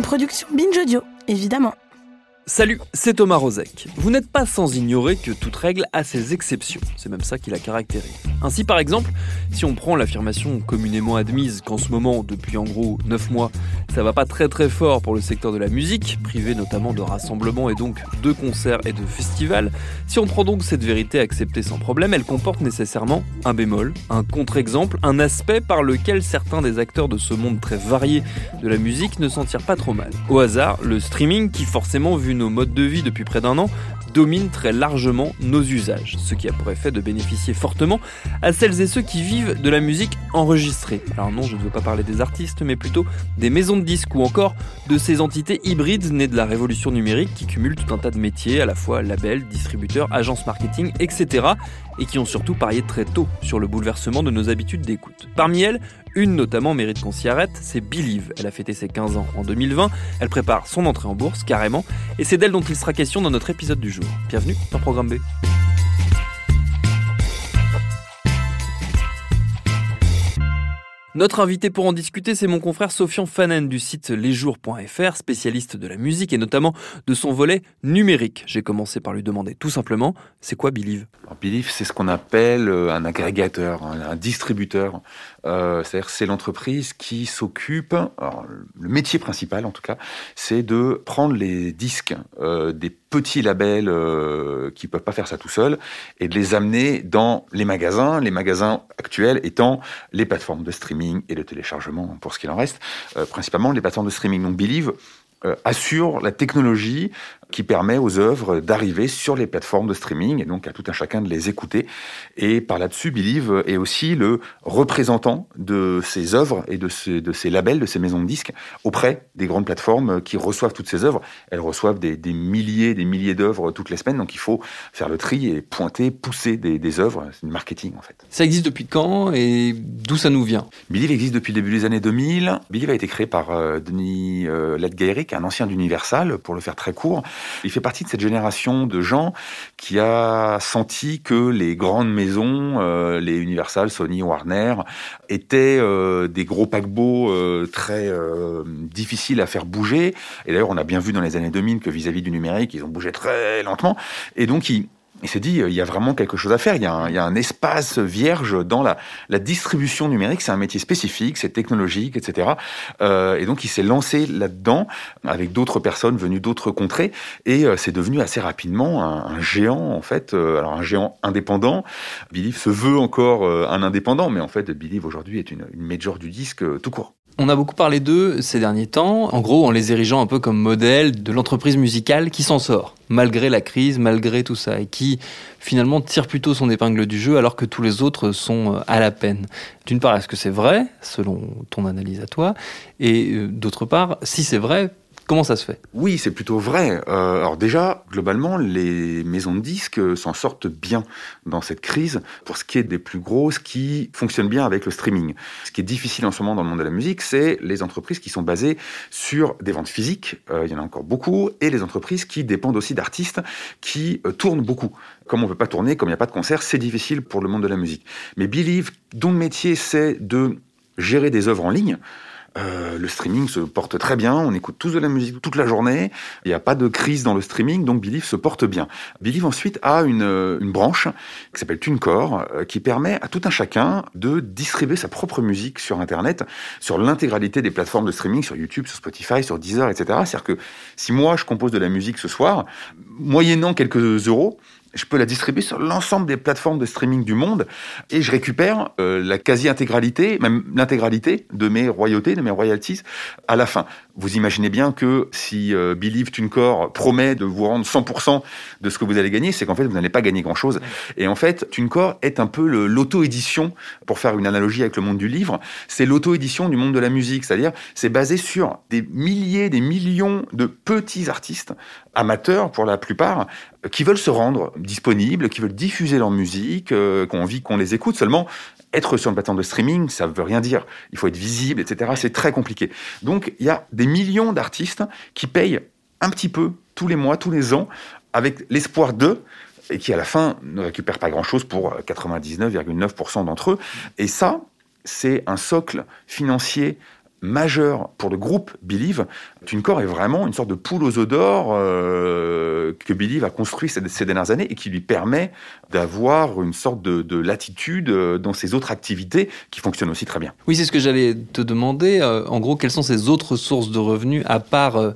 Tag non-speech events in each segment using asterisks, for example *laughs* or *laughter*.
Une production Binge Audio, évidemment. Salut, c'est Thomas Rozek. Vous n'êtes pas sans ignorer que toute règle a ses exceptions. C'est même ça qui la caractérise. Ainsi, par exemple, si on prend l'affirmation communément admise qu'en ce moment, depuis en gros 9 mois, ça va pas très très fort pour le secteur de la musique, privé notamment de rassemblements et donc de concerts et de festivals, si on prend donc cette vérité acceptée sans problème, elle comporte nécessairement un bémol, un contre-exemple, un aspect par lequel certains des acteurs de ce monde très varié de la musique ne s'en tirent pas trop mal. Au hasard, le streaming qui forcément vu nos modes de vie depuis près d'un an, domine très largement nos usages, ce qui a pour effet de bénéficier fortement à celles et ceux qui vivent de la musique enregistrée. Alors non, je ne veux pas parler des artistes, mais plutôt des maisons de disques ou encore de ces entités hybrides nées de la révolution numérique qui cumulent tout un tas de métiers, à la fois labels, distributeurs, agences marketing, etc. et qui ont surtout parié très tôt sur le bouleversement de nos habitudes d'écoute. Parmi elles, une notamment mérite qu'on s'y arrête, c'est Believe. Elle a fêté ses 15 ans en 2020, elle prépare son entrée en bourse carrément, et c'est d'elle dont il sera question dans notre épisode du jour. Bienvenue dans Programme B. Notre invité pour en discuter, c'est mon confrère Sofian Fanen du site lesjours.fr, spécialiste de la musique et notamment de son volet numérique. J'ai commencé par lui demander tout simplement, c'est quoi Believe? Alors, Believe, c'est ce qu'on appelle euh, un agrégateur, un, distributeur. Euh, C'est-à-dire, c'est l'entreprise qui s'occupe, le métier principal en tout cas, c'est de prendre les disques euh, des petits labels euh, qui peuvent pas faire ça tout seuls et de les amener dans les magasins, les magasins actuels étant les plateformes de streaming et de téléchargement pour ce qu'il en reste, euh, principalement les plateformes de streaming. Donc Believe assure la technologie qui permet aux œuvres d'arriver sur les plateformes de streaming et donc à tout un chacun de les écouter. Et par là-dessus, Believe est aussi le représentant de ces œuvres et de, ces- de ces labels, de ces maisons de disques auprès des grandes plateformes qui reçoivent toutes ces œuvres. Elles reçoivent des, des milliers, des milliers d'œuvres toutes les semaines, donc il faut faire le tri et pointer, pousser des, des œuvres. C'est du marketing en fait. Ça existe depuis quand et d'où ça nous vient? Believe existe depuis le début des années 2000. Believe a été créé par euh, Denis Ledgeirik, un ancien d'Universal, pour le faire très court. Il fait partie de cette génération de gens qui a senti que les grandes maisons, euh, les Universal, Sony, Warner, étaient euh, des gros paquebots euh, très difficiles à faire bouger. Et d'ailleurs, on a bien vu dans les années 2000 que vis-à-vis du numérique, ils ont bougé très lentement. Et donc, il, il s'est dit, euh, il y a vraiment quelque chose à faire. Il y a un, il y a un espace vierge dans la, la distribution numérique. C'est un métier spécifique, c'est technologique, etc. Euh, et donc, il s'est lancé là-dedans avec d'autres personnes venues d'autres contrées. Et euh, c'est devenu assez rapidement un, un géant, en fait. Euh, alors, un géant indépendant. Believe se veut encore euh, un indépendant, mais en fait, Believe aujourd'hui est une, une major du disque euh, tout court. On a beaucoup parlé d'eux ces derniers temps, en gros en les érigeant un peu comme modèle de l'entreprise musicale qui s'en sort, malgré la crise, malgré tout ça, et qui finalement tire plutôt son épingle du jeu alors que tous les autres sont euh, à la peine. D'une part, est-ce que c'est vrai, selon ton analyse à toi Et euh, d'autre part, si c'est vrai, comment ça se fait? Oui, c'est plutôt vrai. Euh, alors déjà, globalement, les maisons de disques s'en sortent bien dans cette crise pour ce qui est des plus grosses qui fonctionnent bien avec le streaming. Ce qui est difficile en ce moment dans le monde de la musique, c'est les entreprises qui sont basées sur des ventes physiques, euh, il y en a encore beaucoup, et les entreprises qui dépendent aussi d'artistes qui euh, tournent beaucoup. Comme on ne peut pas tourner, comme il n'y a pas de concert, c'est difficile pour le monde de la musique. Mais Believe, dont le métier c'est de gérer des œuvres en ligne, euh, le streaming se porte très bien, on écoute tous de la musique toute la journée, il n'y a pas de crise dans le streaming, donc Believe se porte bien. Believe ensuite a une, euh, une branche qui s'appelle TuneCore, euh, qui permet à tout un chacun de distribuer sa propre musique sur Internet, sur l'intégralité des plateformes de streaming, sur YouTube, sur Spotify, sur Deezer, etc. C'est-à-dire que si moi je compose de la musique ce soir, moyennant quelques euros, je peux la distribuer sur l'ensemble des plateformes de streaming du monde et je récupère euh, la quasi-intégralité, même l'intégralité de mes royautés, de mes royalties à la fin. Vous imaginez bien que si euh, Believe TuneCore promet de vous rendre 100% de ce que vous allez gagner, c'est qu'en fait, vous n'allez pas gagner grand-chose. Et en fait, TuneCore est un peu l'auto-édition, pour faire une analogie avec le monde du livre, c'est l'auto-édition du monde de la musique. C'est-à-dire, c'est basé sur des milliers, des millions de petits artistes, amateurs pour la plupart, qui veulent se rendre disponibles, qui veulent diffuser leur musique, euh, qui ont envie qu'on les écoute. Seulement, être sur une plateforme de streaming, ça veut rien dire. Il faut être visible, etc. C'est très compliqué. Donc, il y a des millions d'artistes qui payent un petit peu tous les mois, tous les ans, avec l'espoir d'eux, et qui à la fin ne récupèrent pas grand-chose pour 99,9% d'entre eux. Et ça, c'est un socle financier majeur pour le groupe Believe. TuneCore est vraiment une sorte de poule aux œufs euh, que Believe a construit ces, dernières années et qui lui permet d'avoir une sorte de, de, latitude euh, dans ses autres activités qui fonctionnent aussi très bien. Oui, c'est ce que j'allais te demander. Euh, en gros, quelles sont ces autres sources de revenus à part euh,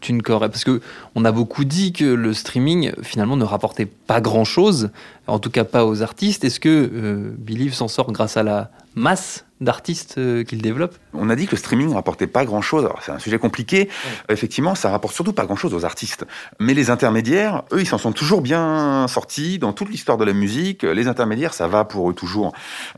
TuneCore? Parce que on a beaucoup dit que le streaming finalement ne rapportait pas grand-chose, en tout cas pas aux artistes. Est-ce que euh, Believe s'en sort grâce à la masse d'artistes euh, qu'il développe On a dit que le streaming ne rapportait pas grand-chose. C'est un sujet compliqué. Ouais. Effectivement, ça rapporte surtout pas grand-chose aux artistes. Mais les intermédiaires, eux, ils s'en sont toujours bien sortis dans toute l'histoire de la musique. Les intermédiaires, ça va pour eux toujours.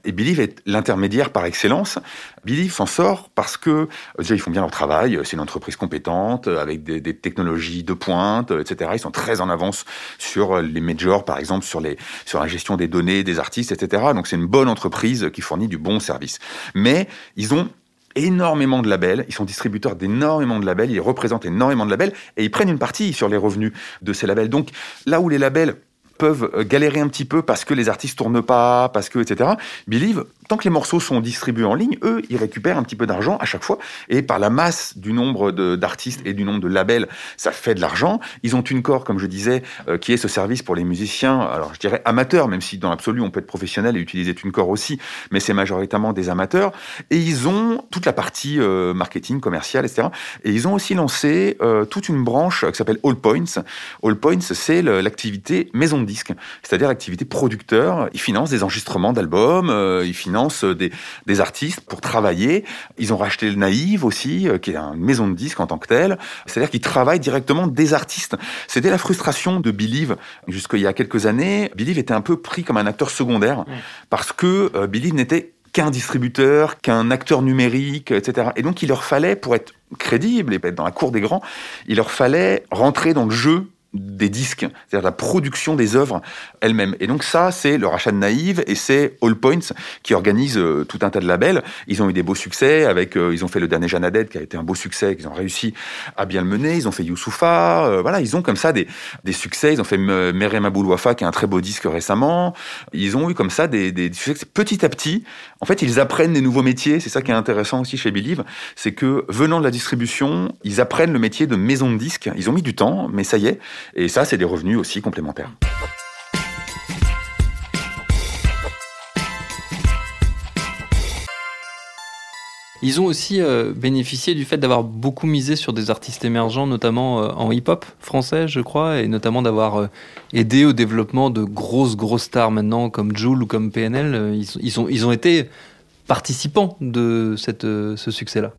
Et Believe est l'intermédiaire par excellence. Believe s'en sort parce que déjà ils font bien leur travail. C'est une entreprise compétente avec des, des, technologies de pointe, etc. Ils sont très en avance sur les majors, par exemple, sur les sur la gestion des données des artistes, etc. Donc c'est une bonne entreprise qui fournit du bon service. Mais ils ont énormément de labels, ils sont distributeurs d'énormément de labels, ils représentent énormément de labels et ils prennent une partie sur les revenus de ces labels. Donc là où les labels peuvent galérer un petit peu parce que les artistes tournent pas, parce que etc. Believe, tant que les morceaux sont distribués en ligne, eux, ils récupèrent un petit peu d'argent à chaque fois. Et par la masse du nombre d'artistes et du nombre de labels, ça fait de l'argent. Ils ont une corps, comme je disais, euh, qui est ce service pour les musiciens. Alors je dirais amateurs, même si dans l'absolu on peut être professionnel et utiliser une corps aussi, mais c'est majoritairement des amateurs. Et ils ont toute la partie euh, marketing, commercial, etc. Et ils ont aussi lancé euh, toute une branche qui s'appelle All Points. All Points, c'est l'activité maison de disque, c'est-à-dire l'activité producteur. Ils financent des enregistrements d'albums, ils financent des, des, artistes pour travailler. Ils ont racheté le Naïve aussi, euh, qui est une maison de disque en tant que telle. C'est-à-dire qu'ils travaillent directement des artistes. C'était la frustration de Believe jusqu'il y a quelques années. Believe était un peu pris comme un acteur secondaire parce que euh, Believe n'était qu'un distributeur, qu'un acteur numérique, etc. Et donc il leur fallait, pour être crédible et être dans la cour des grands, il leur fallait rentrer dans le jeu des disques, c'est-à-dire la production des œuvres elles-mêmes. Et donc ça, c'est le rachat de Naïve et c'est All Points qui organise euh, tout un tas de labels. Ils ont eu des beaux succès avec, euh, ils ont fait le dernier Jeanne qui a été un beau succès, qu'ils ont réussi à bien le mener. Ils ont fait Youssoufa, euh, voilà, ils ont comme ça des, des succès. Ils ont fait Merem Aboulouafa qui est un très beau disque récemment. Ils ont eu comme ça des, des succès petit à petit. En fait, ils apprennent des nouveaux métiers. C'est ça qui est intéressant aussi chez Believe, c'est que venant de la distribution, ils apprennent le métier de maison de disques. Ils ont mis du temps, mais ça y est. Et ça, c'est des revenus aussi complémentaires. Ils ont aussi euh, bénéficié du fait d'avoir beaucoup misé sur des artistes émergents, notamment euh, en hip-hop français, je crois, et notamment d'avoir euh, aidé au développement de grosses, grosses stars maintenant, comme Joule ou comme PNL. Ils, ils, sont, ils ont été participants de cette, ce succès-là.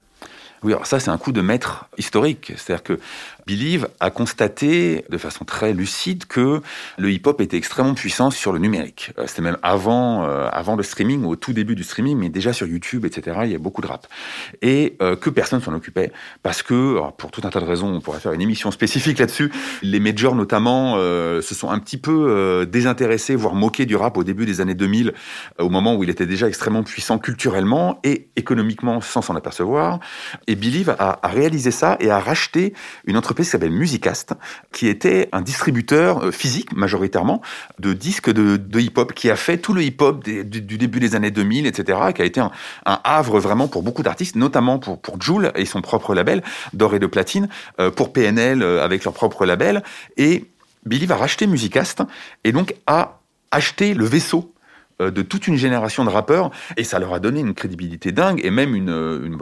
Oui, alors ça, c'est un coup de maître historique. C'est-à-dire que Believe a constaté de façon très lucide que le hip-hop était extrêmement puissant sur le numérique. C'était même avant, euh, avant le streaming, au tout début du streaming, mais déjà sur YouTube, etc., il y a beaucoup de rap. Et euh, que personne s'en occupait. Parce que, pour tout un tas de raisons, on pourrait faire une émission spécifique là-dessus, les majors notamment euh, se sont un petit peu euh, désintéressés, voire moqués du rap au début des années 2000, au moment où il était déjà extrêmement puissant culturellement et économiquement sans s'en apercevoir. Believe a, réalisé ça et a racheté une entreprise qui s'appelle Musicast, qui était un distributeur physique majoritairement de disques de, hip-hop, qui a fait tout le hip-hop du, début des années 2000, etc., qui a été un, havre vraiment pour beaucoup d'artistes, notamment pour, pour Joule et son propre label, d'or et de platine, euh, pour PNL euh, avec leur propre label. Et Billy va racheter Musicast et donc a acheté le vaisseau euh, de toute une génération de rappeurs et ça leur a donné une crédibilité dingue et même une, une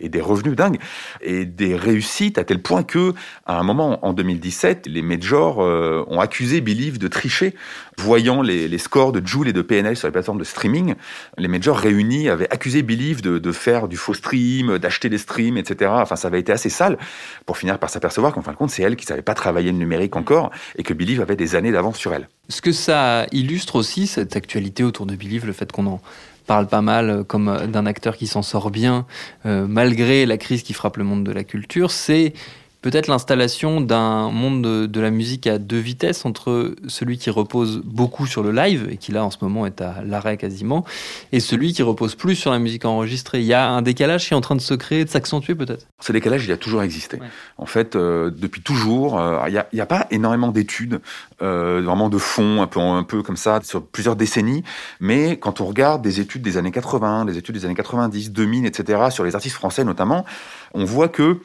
et des revenus dingues et des réussites à tel point que à un moment en 2017, les majors euh, ont accusé Believe de tricher, voyant les, les, scores de Joule et de PNL sur les plateformes de streaming. Les majors réunis avaient accusé Believe de, de faire du faux stream, d'acheter des streams, etc. Enfin, ça avait été assez sale pour finir par s'apercevoir qu'en fin de compte, c'est elle qui savait pas travailler le numérique encore et que Believe avait des années d'avance sur elle. Ce que ça illustre aussi, cette actualité autour de Believe, le fait qu'on en parle pas mal euh, comme euh, d'un acteur qui s'en sort bien euh, malgré la crise qui frappe le monde de la culture, c'est peut-être l'installation d'un monde de, la musique à deux vitesses entre celui qui repose beaucoup sur le live et qui là en ce moment est à l'arrêt quasiment et celui qui repose plus sur la musique enregistrée. Il y a un décalage qui est en train de se créer, de s'accentuer peut-être? Ce décalage, il a toujours existé. En fait, euh, depuis toujours, euh, il n'y a, pas énormément d'études, euh, vraiment de fond, un peu, un peu comme ça, sur plusieurs décennies. Mais quand on regarde des études des années 80, des études des années 90, 2000, etc., sur les artistes français notamment, on voit que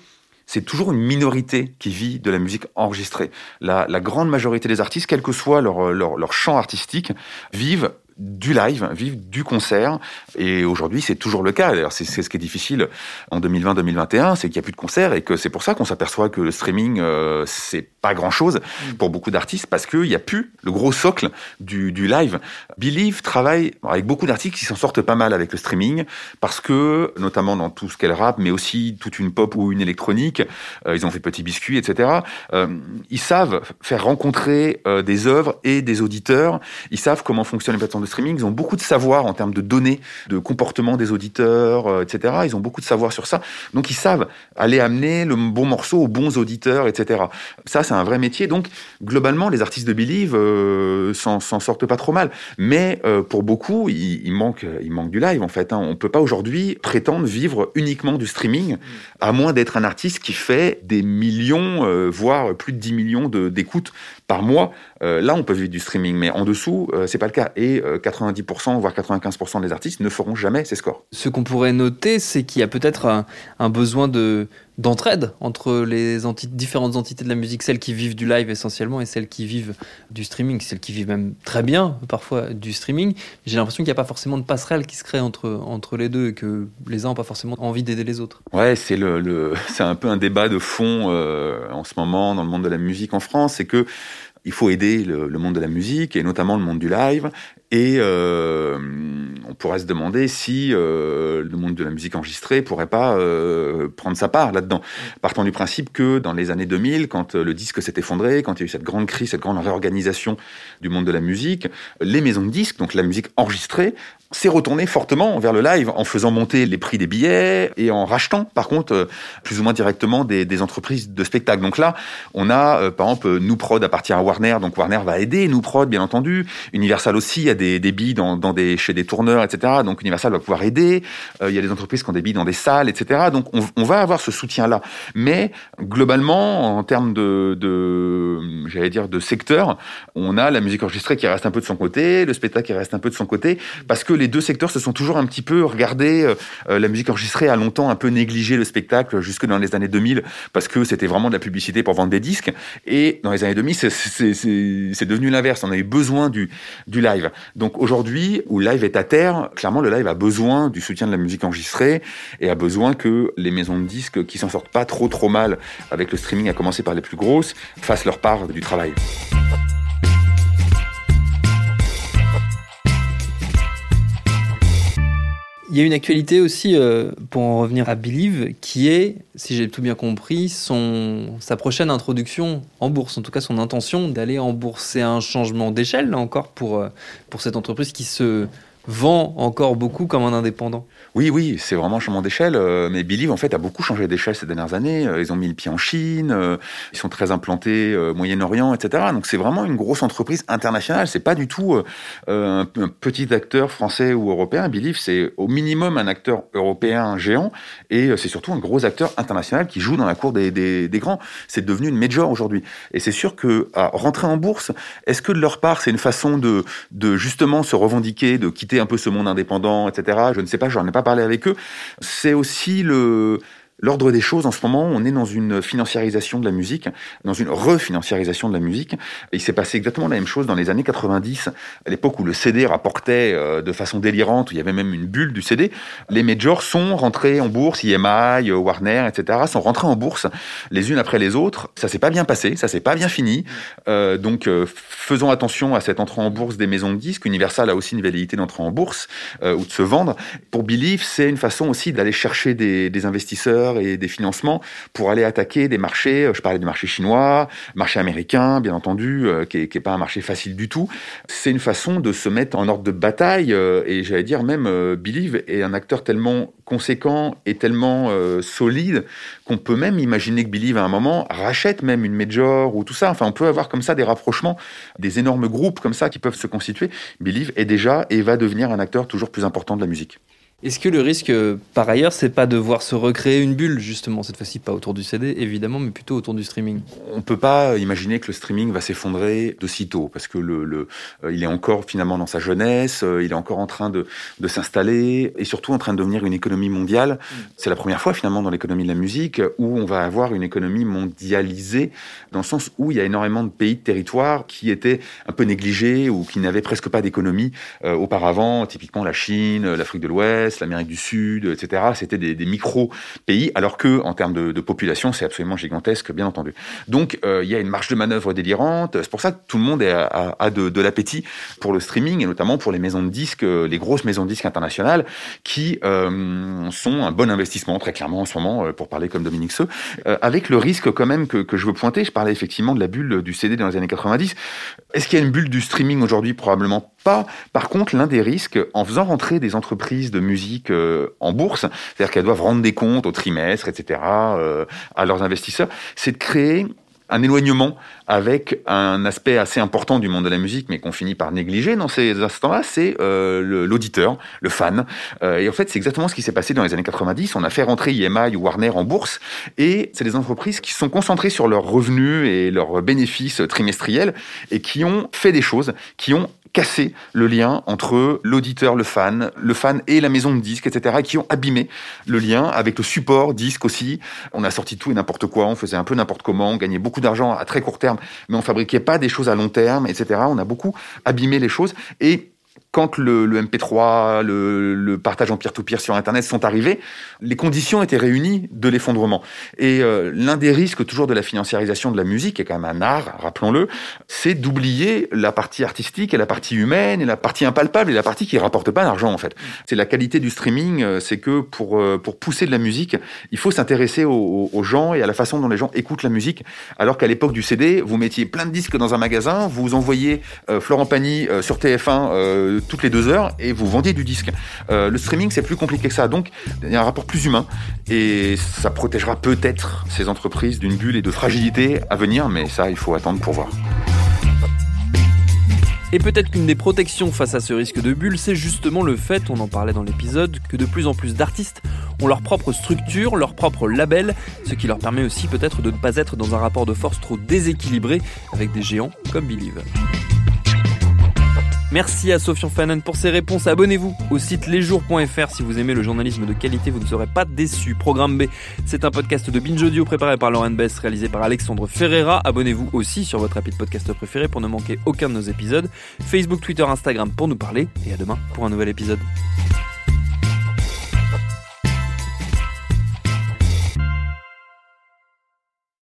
c'est toujours une minorité qui vit de la musique enregistrée. La, grande majorité des artistes, quel que soit leur, leur, leur champ artistique, vivent du live, vivre du concert. Et aujourd'hui, c'est toujours le cas. D'ailleurs, c'est ce qui est difficile en 2020-2021, c'est qu'il n'y a plus de concerts et que c'est pour ça qu'on s'aperçoit que le streaming, euh, c'est pas grand-chose mm. pour beaucoup d'artistes parce qu'il n'y a plus le gros socle du, du live. Believe travaille avec beaucoup d'artistes qui s'en sortent pas mal avec le streaming parce que, notamment dans tout ce qu'elle rap, mais aussi toute une pop ou une électronique, euh, ils ont fait Petit Biscuit, etc. Euh, ils savent faire rencontrer euh, des œuvres et des auditeurs. Ils savent comment fonctionnent les plateformes de streaming. Ils ont beaucoup de savoir en termes de données, de comportement des auditeurs, euh, etc. Ils ont beaucoup de savoir sur ça. Donc ils savent aller amener le bon morceau aux bons auditeurs, etc. Ça, c'est un vrai métier. Donc globalement, les artistes de Believe euh, s'en sortent pas trop mal. Mais euh, pour beaucoup, il, il, manque, il manque du live en fait. Hein. On peut pas aujourd'hui prétendre vivre uniquement du streaming, à moins d'être un artiste qui fait des millions, euh, voire plus de 10 millions d'écoutes par mois. Là, on peut vivre du streaming, mais en dessous, c'est pas le cas. Et 90%, euh, voire 95% des artistes ne feront jamais ces scores. Ce qu'on pourrait noter, c'est qu'il y a peut-être un, besoin de d'entraide entre les différentes entités de la musique, celles qui vivent du live essentiellement et celles qui vivent du streaming, celles qui vivent même très bien parfois du streaming. J'ai l'impression qu'il n'y a pas forcément de passerelle qui se crée entre, entre les deux et que les uns n'ont pas forcément envie d'aider les autres. Ouais, c'est le, *laughs* c'est un peu un débat de fond en ce moment dans le monde de la musique en France, c'est que il faut aider le, monde de la musique et notamment le monde du live. Et euh, on pourrait se demander si euh, le monde de la musique enregistrée pourrait pas euh, prendre sa part là-dedans. Partant du principe que dans les années 2000, quand le disque s'est effondré, quand il y a eu cette grande crise, cette grande réorganisation du monde de la musique, les maisons de disques, donc la musique enregistrée, s'est retourné fortement vers le live en faisant monter les prix des billets et en rachetant, par contre, plus ou moins directement des, des entreprises de spectacle. Donc là, on a, par exemple, Nous Prod appartient à Warner, donc Warner va aider Nous Prod, bien entendu. Universal aussi a des, des billes dans, dans, des, chez des tourneurs, etc. Donc Universal va pouvoir aider. Euh, il y a des entreprises qui ont des billes dans des salles, etc. Donc on, on va avoir ce soutien-là. Mais globalement, en termes de, de j'allais dire, de secteur, on a la musique enregistrée qui reste un peu de son côté, le spectacle qui reste un peu de son côté, parce que les deux secteurs se sont toujours un petit peu regardés. Euh, euh, la musique enregistrée a longtemps un peu négligé le spectacle jusque dans les années 2000 parce que c'était vraiment de la publicité pour vendre des disques. Et dans les années 2000, c'est devenu l'inverse. On avait besoin du, du live. Donc aujourd'hui, où live est à terre, clairement, le live a besoin du soutien de la musique enregistrée et a besoin que les maisons de disques qui s'en sortent pas trop trop mal avec le streaming, à commencer par les plus grosses, fassent leur part du travail. Il y a une actualité aussi, euh, pour en revenir à Believe, qui est, si j'ai tout bien compris, sa prochaine introduction en bourse, en tout cas son intention d'aller en bourse. C'est un changement d'échelle, là encore, pour, euh, pour cette entreprise qui se vend encore beaucoup comme un indépendant. Oui, oui, c'est vraiment un changement d'échelle. Euh, mais Believe, en fait, a beaucoup changé d'échelle ces dernières années. Euh, ils ont mis le pied en Chine, euh, ils sont très implantés au Moyen-Orient, etc. Donc c'est vraiment une grosse entreprise internationale. C'est pas du tout un, petit acteur français ou européen. Believe, c'est au minimum un acteur européen géant et c'est surtout un gros acteur international qui joue dans la cour des, grands. C'est devenu une major aujourd'hui. Et c'est sûr que à rentrer en bourse, est-ce que de leur part, c'est une façon de justement se revendiquer, de quitter un peu ce monde indépendant, etc. Je ne sais pas, j'en ai pas parler avec eux. C'est aussi le L'ordre des choses, en ce moment, on est dans une financiarisation de la musique, dans une refinanciarisation de la musique. Il s'est passé exactement la même chose dans les années 90, à l'époque où le CD rapportait euh, de façon délirante, où il y avait même une bulle du CD. Les majors sont rentrés en bourse, EMI, Warner, etc., sont rentrés en bourse les unes après les autres. Ça s'est pas bien passé, ça s'est pas bien fini. Euh, donc, euh, faisons attention à cette entrée en bourse des maisons de disques. Universal a aussi une velléité d'entrer en bourse ou de se vendre. Pour Believe, c'est une façon aussi d'aller chercher des, des investisseurs et des financements pour aller attaquer des marchés. Euh, je parlais du marché chinois, marché américain, bien entendu, euh, qui n'est pas un marché facile du tout. C'est une façon de se mettre en ordre de bataille. Euh, et j'allais dire même, Believe est un acteur tellement conséquent et tellement solide qu'on peut même imaginer que Believe à un moment rachète même une major ou tout ça. Enfin, on peut avoir comme ça des rapprochements, des énormes groupes comme ça qui peuvent se constituer. Believe est déjà et va devenir un acteur toujours plus important de la musique. Est-ce que le risque, euh, par ailleurs, c'est pas de voir se recréer une bulle, justement, cette fois-ci pas autour du CD, évidemment, mais plutôt autour du streaming? On peut pas imaginer que le streaming va s'effondrer de sitôt, parce que le, le euh, il est encore finalement dans sa jeunesse, euh, il est encore en train de, de s'installer, et surtout en train de devenir une économie mondiale. Mm. C'est la première fois finalement dans l'économie de la musique où on va avoir une économie mondialisée, dans le sens où il y a énormément de pays, de territoires qui étaient un peu négligés ou qui n'avaient presque pas d'économie auparavant, typiquement la Chine, l'Afrique de l'Ouest, l'Amérique du Sud, etc. C'était des, micro-pays, alors que en termes de, population, c'est absolument gigantesque, bien entendu. Donc, euh, il y a une marge de manœuvre délirante. C'est pour ça que tout le monde a, de, l'appétit pour le streaming, et notamment pour les maisons de disques, euh, les grosses maisons de disques internationales, qui euh, sont un bon investissement, très clairement, en ce moment, pour parler comme Dominique Seux, avec le risque quand même que, que je veux pointer. Je parlais effectivement de la bulle du CD dans les années 90. Est-ce qu'il y a une bulle du streaming aujourd'hui? Probablement pas. Par contre, l'un des risques, en faisant rentrer des entreprises de musique euh, en bourse, c'est-à-dire qu'elles doivent rendre des comptes au trimestre, etc., euh, à leurs investisseurs, c'est de créer un éloignement avec un aspect assez important du monde de la musique, mais qu'on finit par négliger dans ces instants-là, c'est euh, l'auditeur, le, fan. Et en fait, c'est exactement ce qui s'est passé dans les années 90. On a fait rentrer EMI ou Warner en bourse, et c'est des entreprises qui sont concentrées sur leurs revenus et leurs bénéfices trimestriels, et qui ont fait des choses, qui ont cassé le lien entre l'auditeur, le fan, le fan et la maison de disques, etc., et qui ont abîmé le lien avec le support disque aussi. On a sorti tout et n'importe quoi, on faisait un peu n'importe comment, on gagnait beaucoup d'argent à très court terme mais on fabriquait pas des choses à long terme, etc. On a beaucoup abîmé les choses et quand le, MP3, le, partage en peer-to-peer sur Internet sont arrivés, les conditions étaient réunies de l'effondrement. Et euh, l'un des risques toujours de la financiarisation de la musique, qui est quand même un art, rappelons-le, c'est d'oublier la partie artistique et la partie humaine et la partie impalpable et la partie qui rapporte pas d'argent en fait. C'est la qualité du streaming, euh, c'est que pour euh, pour pousser de la musique, il faut s'intéresser aux, aux, gens et à la façon dont les gens écoutent la musique. Alors qu'à l'époque du CD, vous mettiez plein de disques dans un magasin, vous envoyiez Florent Pagny sur TF1 toutes les deux heures et vous vendiez du disque. Euh, le streaming, c'est plus compliqué que ça. Donc, il y a un rapport plus humain et ça protégera peut-être ces entreprises d'une bulle et de fragilité à venir, mais ça, il faut attendre pour voir. Et peut-être qu'une des protections face à ce risque de bulle, c'est justement le fait, on en parlait dans l'épisode, que de plus en plus d'artistes ont leur propre structure, leur propre label, ce qui leur permet aussi peut-être de ne pas être dans un rapport de force trop déséquilibré avec des géants comme Believe. Merci à Sofian Fanon pour ses réponses. Abonnez-vous au site lesjours.fr si vous aimez le journalisme de qualité, vous ne serez pas déçus. Programme B, c'est un podcast de Binge Audio préparé par Lauren Bess, réalisé par Alexandre Ferreira. Abonnez-vous aussi sur votre appli de podcast préféré pour ne manquer aucun de nos épisodes. Facebook, Twitter, Instagram pour nous parler. Et à demain pour un nouvel épisode.